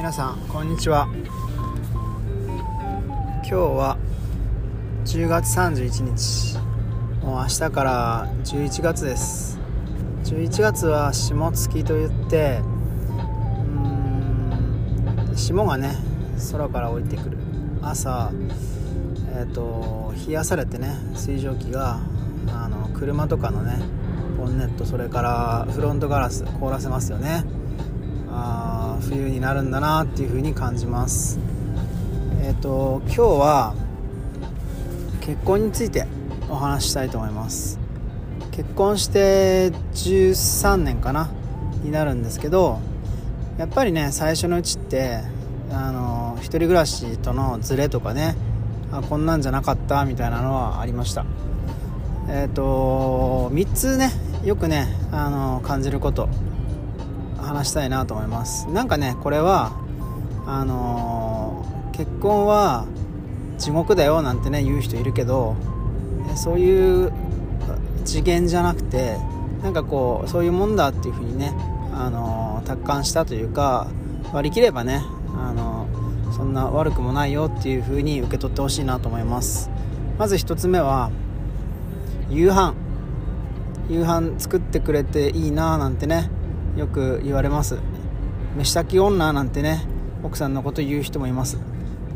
皆さんこんにちは。今日は10月31日。もう明日から11月です。11月は霜月といってうん霜がね空から降りてくる。朝えっ、ー、と冷やされてね水蒸気があの車とかのねボンネットそれからフロントガラス凍らせますよね。あ冬になるんだなっていう風に感じます。えっ、ー、と今日は結婚についてお話ししたいと思います。結婚して13年かなになるんですけどやっぱりね最初のうちってあの一人暮らしとのズレとかねあこんなんじゃなかったみたいなのはありました。えっ、ー、と3つねよくねあの感じること。話したいなと思います。なんかねこれはあのー、結婚は地獄だよなんてね言う人いるけどそういう次元じゃなくてなんかこうそういうもんだっていう風にねあのー、達観したというか割り切ればねあのー、そんな悪くもないよっていう風に受け取ってほしいなと思います。まず1つ目は夕飯。夕飯作ってくれていいななんてねよく言われます。飯炊き女なんてね奥さんのこと言う人もいます。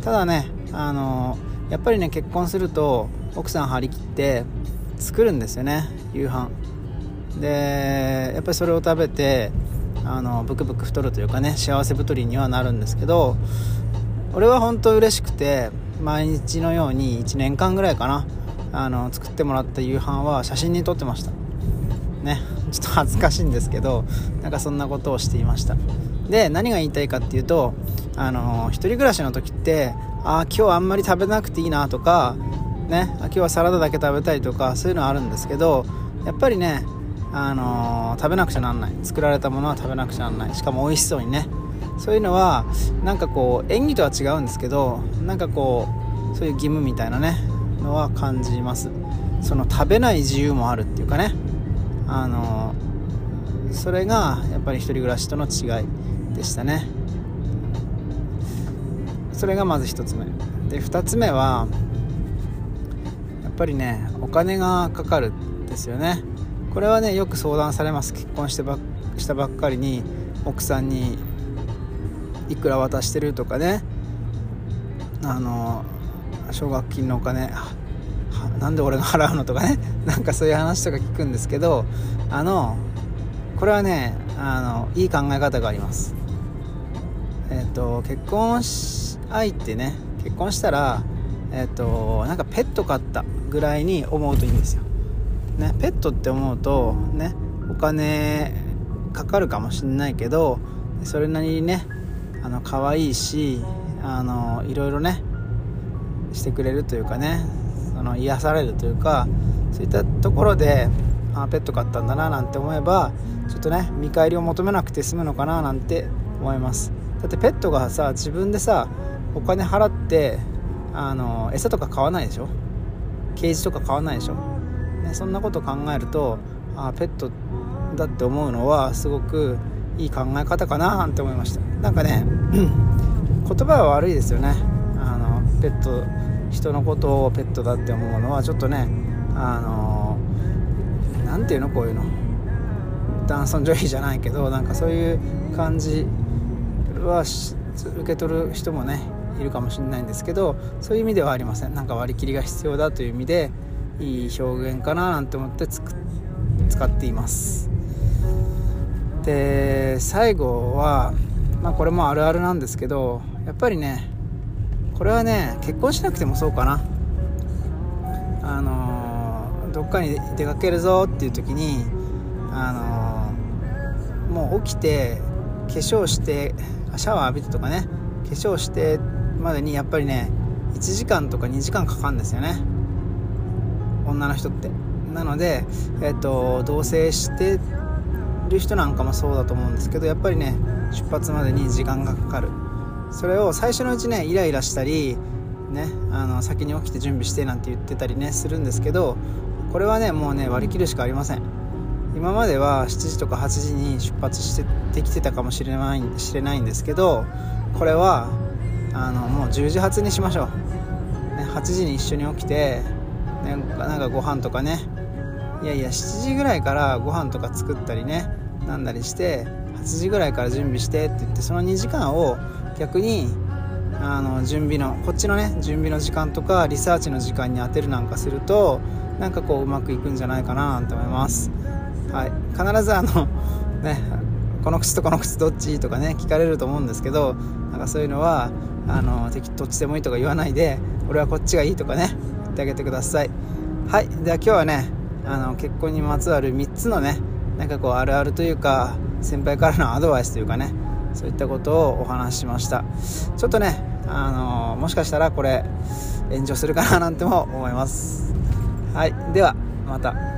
ただねあのやっぱりね結婚すると奥さん張り切って作るんですよね夕飯。でやっぱりそれを食べてあのブクブク太るというかね幸せ太りにはなるんですけど俺は本当嬉しくて毎日のように1年間ぐらいかなあの作ってもらった夕飯は写真に撮ってました。ね。ちょっと恥ずかしいんですけどなんかそんなことをしていました。で何が言いたいかっていうとあのー、一人暮らしの時ってああ今日あんまり食べなくていいなとかね今日はサラダだけ食べたいとかそういうのはあるんですけどやっぱりねあのー、食べなくちゃなんない。作られたものは食べなくちゃなんない。しかも美味しそうにね。そういうのはなんかこう演技とは違うんですけどなんかこうそういう義務みたいなねのは感じます。その食べない自由もあるっていうかね。あのそれがやっぱり1人暮らしとの違いでしたね。それがまず1つ目。で2つ目はやっぱりねお金がかかるんですよね。これはねよく相談されます。結婚してばしたばっかりに奥さんにいくら渡してるとかね。あの奨学金のお金なんで俺が払うのとかね。なんかそういう話とか聞くんですけどあのこれはねあのいい考え方があります。えっ、ー、と結婚し相手ね結婚したらえっ、ー、となんかペット飼ったぐらいに思うといいんですよ。ねペットって思うとねお金かかるかもしんないけどそれなりにねあの可愛いしあのいろいろねしてくれるというかねの癒されるというかそういったところであペット飼ったんだななんて思えばちょっとね見返りを求めなくて済むのかななんて思います。だってペットがさ自分でさお金払ってあの餌とか買わないでしょ？ケージとか買わないでしょ、ね、そんなこと考えるとあペットだって思うのはすごくいい考え方かななんて思いました。なんかね 言葉は悪いですよね。あのペット人のことをペットだって思うのはちょっとねあの何ていうのこういうの。男尊女卑じゃないけどなんかそういう感じは受け取る人もねいるかもしれないんですけどそういう意味ではありません。なんか割り切りが必要だという意味でいい表現かななんて思って使っています。で最後はまあこれもあるあるなんですけどやっぱりねこれはね結婚しなくてもそうかな。あの、どっかに出かけるぞっていう時にあの、もう起きて化粧してシャワー浴びてとかね化粧してまでにやっぱりね1時間とか2時間かかるんですよね。女の人って。なので、えっと、同棲してる人なんかもそうだと思うんですけどやっぱりね出発までに時間がかかる。それを最初のうちねイライラしたりねあの先に起きて準備してなんて言ってたりねするんですけどこれはねもうね割り切るしかありません。今までは7時とか8時に出発してできてたかもしれないしれないんですけどこれはあのもう10時発にしましょう、ね、8時に一緒に起きて、ね、なんかご飯とかねいやいや7時ぐらいからご飯とか作ったりねなんだりして8時ぐらいから準備してって言ってその2時間を逆にあの準備のこっちのね準備の時間とかリサーチの時間に当てるなんかするとなんかこううまくいくんじゃないかなと思います、はい、必ずあのねこの靴とこの靴どっちとかね聞かれると思うんですけどなんかそういうのはあのどっちでもいいとか言わないで俺はこっちがいいとかね言ってあげてください。はい。では今日はねあの結婚にまつわる3つのねなんかこうあるあるというか先輩からのアドバイスというかねそういったことをお話ししました。ちょっとねあのもしかしたらこれ炎上するかななんても思います。はい。ではまた。